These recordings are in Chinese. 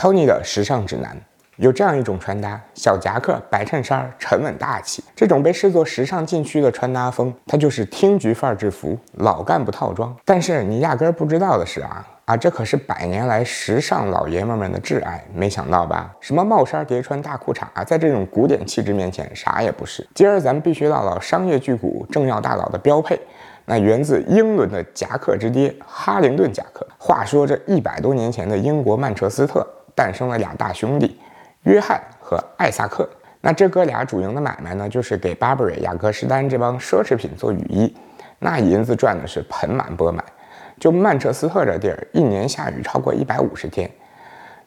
Tony 的时尚指南有这样一种穿搭：小夹克、白衬衫，沉稳大气。这种被视作时尚禁区的穿搭风，它就是厅局范儿制服，老干部套装。但是你压根儿不知道的是啊啊，这可是百年来时尚老爷们们的挚爱，没想到吧？什么帽衫叠穿大裤衩啊，在这种古典气质面前啥也不是。今儿咱们必须唠唠商业巨贾、政要大佬的标配。那源自英伦的夹克之爹哈灵顿夹克。话说这一百多年前的英国曼彻斯特诞生了俩大兄弟，约翰和艾萨克。那这哥俩主营的买卖呢，就是给巴布瑞、雅各诗丹这帮奢侈品做雨衣，那银子赚的是盆满钵满。就曼彻斯特这地儿，一年下雨超过一百五十天。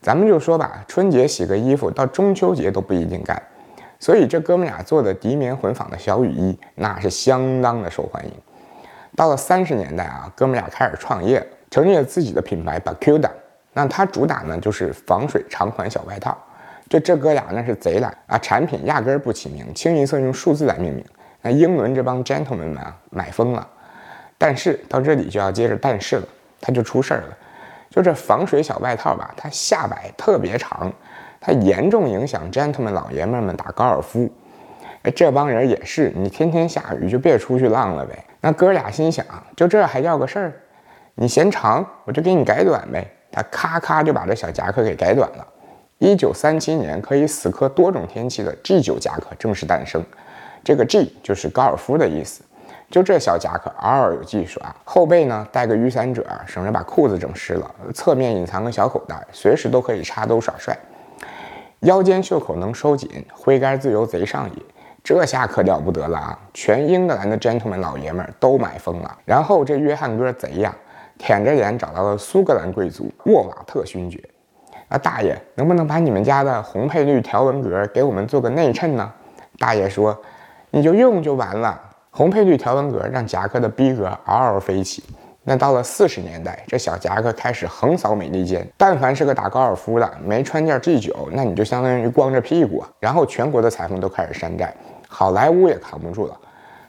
咱们就说吧，春节洗个衣服，到中秋节都不一定干。所以这哥们俩做的涤棉混纺的小雨衣，那是相当的受欢迎。到了三十年代啊，哥们俩开始创业，成立了自己的品牌 Bermuda。那它主打呢就是防水长款小外套。就这哥俩那是贼懒啊，产品压根儿不起名，清一色用数字来命名。那英伦这帮 gentlemen 们啊，买疯了。但是到这里就要接着但是了，它就出事儿了。就这防水小外套吧，它下摆特别长，它严重影响 gentlemen 老爷们们打高尔夫。哎，这帮人也是，你天天下雨就别出去浪了呗。那哥俩心想，就这还叫个事儿？你嫌长，我就给你改短呗。他咔咔就把这小夹克给改短了。一九三七年，可以死磕多种天气的 G 九夹克正式诞生。这个 G 就是高尔夫的意思。就这小夹克，嗷嗷有技术啊！后背呢带个雨伞褶，省着把裤子整湿了。侧面隐藏个小口袋，随时都可以插兜耍帅。腰间袖口能收紧，挥杆自由贼上瘾。这下可了不得了啊！全英格兰的 gentleman 老爷们儿都买疯了。然后这约翰哥贼呀，舔着脸找到了苏格兰贵族沃瓦特勋爵。啊，大爷，能不能把你们家的红配绿条纹格给我们做个内衬呢？大爷说，你就用就完了。红配绿条纹格让夹克的逼格嗷嗷飞起。那到了四十年代，这小夹克开始横扫美利坚。但凡是个打高尔夫的，没穿件 G9，那你就相当于光着屁股。然后全国的裁缝都开始山寨。好莱坞也扛不住了。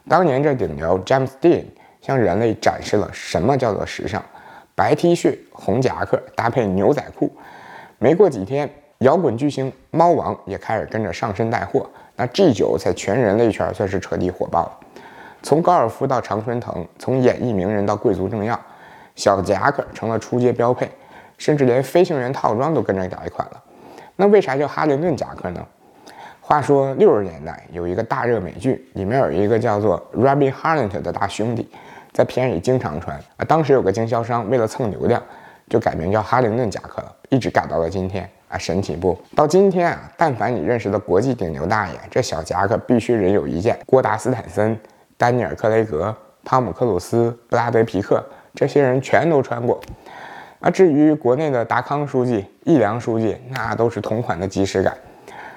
当年这顶流 James Dean 向人类展示了什么叫做时尚：白 T 恤、红夹克搭配牛仔裤。没过几天，摇滚巨星猫王也开始跟着上身带货。那 G9 在全人类圈算是彻底火爆了。从高尔夫到常春藤，从演艺名人到贵族政要，小夹克成了出街标配，甚至连飞行员套装都跟着改款了。那为啥叫哈灵顿夹克呢？话说六十年代有一个大热美剧，里面有一个叫做 Robin Harlund 的大兄弟，在片里经常穿啊。当时有个经销商为了蹭流量，就改名叫哈灵顿夹克了，一直改到了今天啊，神奇不？到今天啊，但凡你认识的国际顶流大爷，这小夹克必须人有一件。郭达斯坦森、丹尼尔克雷格、汤姆克鲁斯、布拉德皮克这些人全都穿过。啊，至于国内的达康书记、易良书记，那都是同款的即视感。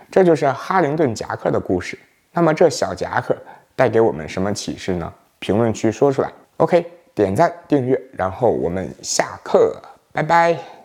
这就是哈灵顿夹克的故事。那么这小夹克带给我们什么启示呢？评论区说出来。OK，点赞订阅，然后我们下课，拜拜。